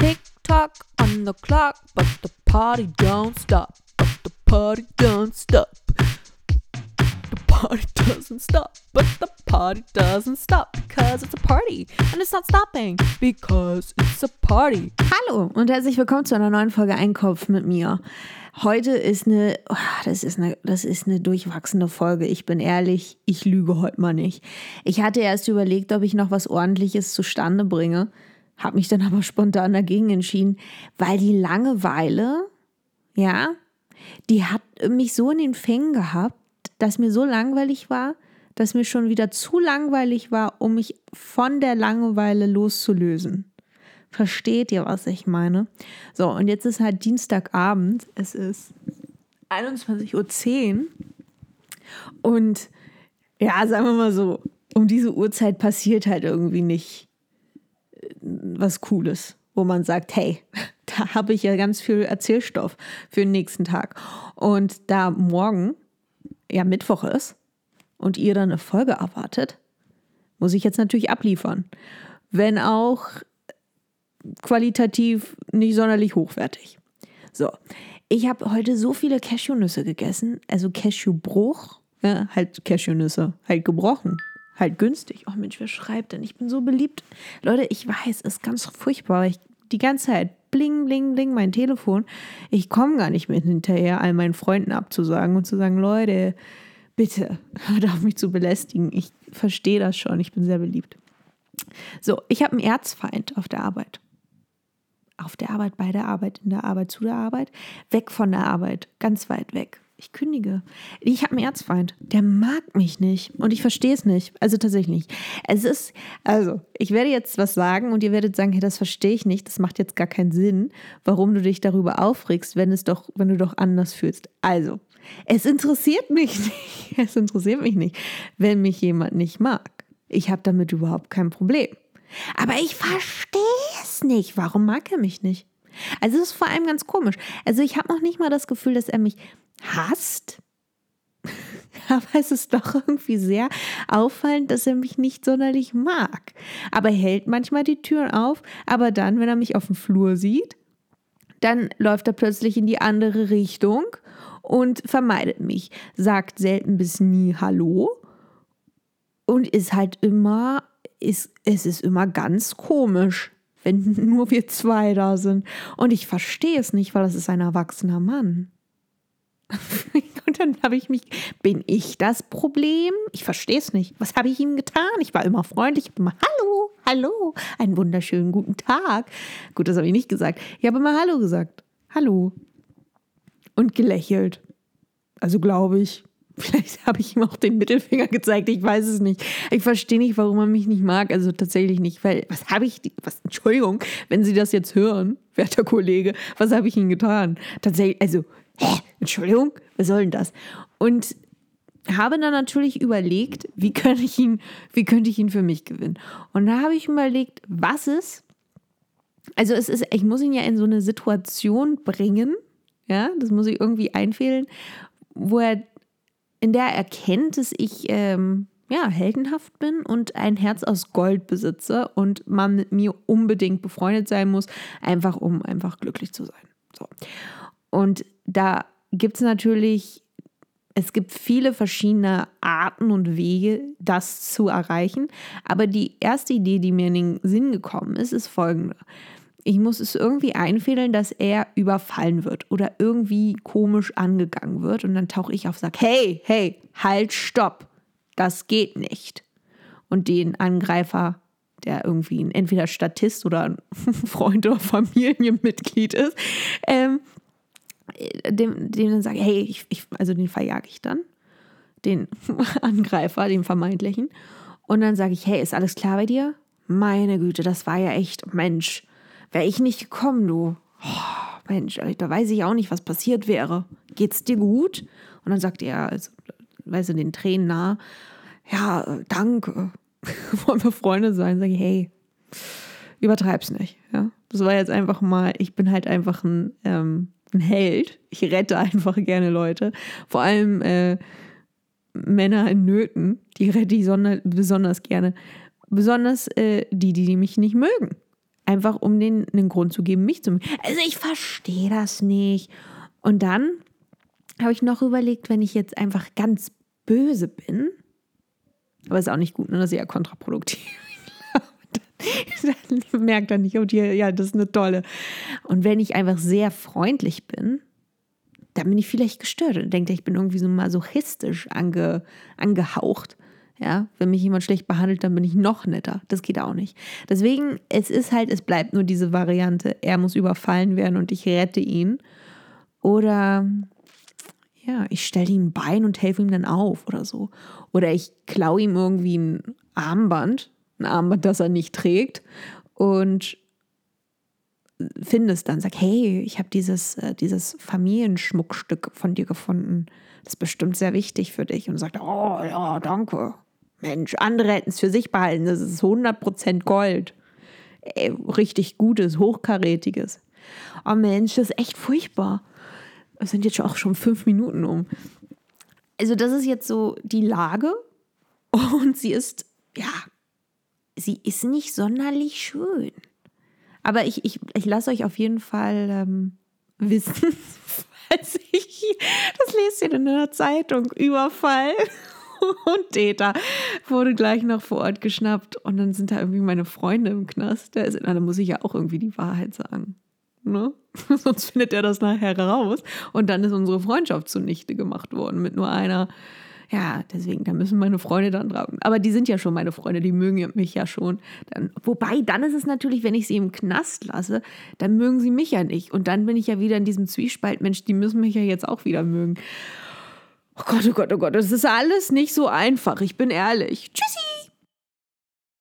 Tick tock on the clock, but the party don't stop. But the party don't stop. The party doesn't stop, but the party doesn't stop because it's a party and it's not stopping because it's a party. Hallo und herzlich willkommen zu einer neuen Folge Einkopf mit mir. Heute ist eine, oh, das ist eine, das ist eine durchwachsene Folge. Ich bin ehrlich, ich lüge heute mal nicht. Ich hatte erst überlegt, ob ich noch was Ordentliches zustande bringe, habe mich dann aber spontan dagegen entschieden, weil die Langeweile, ja, die hat mich so in den Fängen gehabt, dass mir so langweilig war, dass mir schon wieder zu langweilig war, um mich von der Langeweile loszulösen. Versteht ihr, was ich meine? So, und jetzt ist halt Dienstagabend. Es ist 21.10 Uhr. Und ja, sagen wir mal so, um diese Uhrzeit passiert halt irgendwie nicht was Cooles, wo man sagt, hey, da habe ich ja ganz viel Erzählstoff für den nächsten Tag. Und da morgen ja Mittwoch ist und ihr dann eine Folge erwartet, muss ich jetzt natürlich abliefern. Wenn auch qualitativ nicht sonderlich hochwertig. So, ich habe heute so viele Cashewnüsse gegessen, also Cashewbruch, ja, halt Cashewnüsse, halt gebrochen, halt günstig. Oh Mensch, wer schreibt denn? Ich bin so beliebt. Leute, ich weiß, es ist ganz furchtbar. Ich die ganze Zeit bling, bling, bling mein Telefon. Ich komme gar nicht mehr hinterher, all meinen Freunden abzusagen und zu sagen, Leute, bitte, hört auf mich zu belästigen. Ich verstehe das schon, ich bin sehr beliebt. So, ich habe einen Erzfeind auf der Arbeit auf der Arbeit, bei der Arbeit, in der Arbeit, zu der Arbeit, weg von der Arbeit, ganz weit weg. Ich kündige. Ich habe einen Erzfeind. Der mag mich nicht. Und ich verstehe es nicht. Also tatsächlich nicht. Es ist, also, ich werde jetzt was sagen und ihr werdet sagen, hey, das verstehe ich nicht. Das macht jetzt gar keinen Sinn, warum du dich darüber aufregst, wenn es doch, wenn du doch anders fühlst. Also, es interessiert mich nicht. Es interessiert mich nicht, wenn mich jemand nicht mag. Ich habe damit überhaupt kein Problem. Aber ich verstehe es nicht. Warum mag er mich nicht? Also es ist vor allem ganz komisch. Also ich habe noch nicht mal das Gefühl, dass er mich hasst. Aber es ist doch irgendwie sehr auffallend, dass er mich nicht sonderlich mag. Aber er hält manchmal die Türen auf, aber dann, wenn er mich auf dem Flur sieht, dann läuft er plötzlich in die andere Richtung und vermeidet mich, sagt selten bis nie Hallo und ist halt immer ist, es ist immer ganz komisch, wenn nur wir zwei da sind. Und ich verstehe es nicht, weil das ist ein erwachsener Mann. Und dann habe ich mich, bin ich das Problem? Ich verstehe es nicht. Was habe ich ihm getan? Ich war immer freundlich, ich immer Hallo, Hallo, einen wunderschönen guten Tag. Gut, das habe ich nicht gesagt. Ich habe immer Hallo gesagt. Hallo. Und gelächelt. Also glaube ich. Vielleicht habe ich ihm auch den Mittelfinger gezeigt, ich weiß es nicht. Ich verstehe nicht, warum er mich nicht mag. Also tatsächlich nicht, weil was habe ich, was, Entschuldigung, wenn Sie das jetzt hören, werter Kollege, was habe ich Ihnen getan? Tatsächlich, also, hä, Entschuldigung, was soll denn das? Und habe dann natürlich überlegt, wie könnte ich ihn, wie könnte ich ihn für mich gewinnen? Und da habe ich überlegt, was ist, also es ist, ich muss ihn ja in so eine Situation bringen, ja, das muss ich irgendwie einfehlen, wo er in der er erkennt, dass ich ähm, ja, heldenhaft bin und ein Herz aus Gold besitze und man mit mir unbedingt befreundet sein muss, einfach um einfach glücklich zu sein. So. Und da gibt es natürlich, es gibt viele verschiedene Arten und Wege, das zu erreichen. Aber die erste Idee, die mir in den Sinn gekommen ist, ist folgende ich muss es irgendwie einfädeln, dass er überfallen wird oder irgendwie komisch angegangen wird. Und dann tauche ich auf und sage, hey, hey, halt, stopp, das geht nicht. Und den Angreifer, der irgendwie ein entweder Statist oder ein Freund oder Familienmitglied ist, ähm, dem, dem dann sage, hey, ich, ich, also den verjage ich dann, den Angreifer, den vermeintlichen. Und dann sage ich, hey, ist alles klar bei dir? Meine Güte, das war ja echt, Mensch, Wäre ich nicht gekommen, du. Oh, Mensch, da weiß ich auch nicht, was passiert wäre. Geht's dir gut? Und dann sagt er, also, weißt du, den Tränen nah, ja, danke. Wollen wir Freunde sein? Sag ich, hey, übertreib's nicht. Ja? Das war jetzt einfach mal, ich bin halt einfach ein, ähm, ein Held. Ich rette einfach gerne Leute. Vor allem äh, Männer in Nöten, die rette ich besonders gerne. Besonders äh, die, die mich nicht mögen. Einfach um denen einen Grund zu geben, mich zu. Also ich verstehe das nicht. Und dann habe ich noch überlegt, wenn ich jetzt einfach ganz böse bin, aber ist auch nicht gut, ne? das ist ja kontraproduktiv. dann merkt er nicht, oh, die, ja, das ist eine tolle. Und wenn ich einfach sehr freundlich bin, dann bin ich vielleicht gestört und denke, ich bin irgendwie so masochistisch ange, angehaucht. Ja, wenn mich jemand schlecht behandelt, dann bin ich noch netter. Das geht auch nicht. Deswegen, es ist halt, es bleibt nur diese Variante, er muss überfallen werden und ich rette ihn. Oder ja, ich stelle ihm ein Bein und helfe ihm dann auf oder so. Oder ich klaue ihm irgendwie ein Armband, ein Armband, das er nicht trägt und finde es dann, sag, hey, ich habe dieses, äh, dieses Familienschmuckstück von dir gefunden. Das ist bestimmt sehr wichtig für dich. Und sagt, oh ja, danke. Mensch, andere hätten es für sich behalten. Das ist 100% Gold. Ey, richtig gutes, hochkarätiges. Oh Mensch, das ist echt furchtbar. Es sind jetzt auch schon fünf Minuten um. Also das ist jetzt so die Lage. Und sie ist, ja, sie ist nicht sonderlich schön. Aber ich, ich, ich lasse euch auf jeden Fall ähm, wissen, falls ich, das lest ihr in der Zeitung, Überfall und Täter wurde gleich noch vor Ort geschnappt und dann sind da irgendwie meine Freunde im Knast. Da, ist, da muss ich ja auch irgendwie die Wahrheit sagen. Ne? Sonst findet er das nachher raus und dann ist unsere Freundschaft zunichte gemacht worden mit nur einer ja, deswegen, da müssen meine Freunde dann drauf. Aber die sind ja schon meine Freunde, die mögen mich ja schon. Dann, wobei, dann ist es natürlich, wenn ich sie im Knast lasse, dann mögen sie mich ja nicht. Und dann bin ich ja wieder in diesem Zwiespalt, Mensch, die müssen mich ja jetzt auch wieder mögen. Oh Gott, oh Gott, oh Gott, das ist alles nicht so einfach. Ich bin ehrlich. Tschüssi!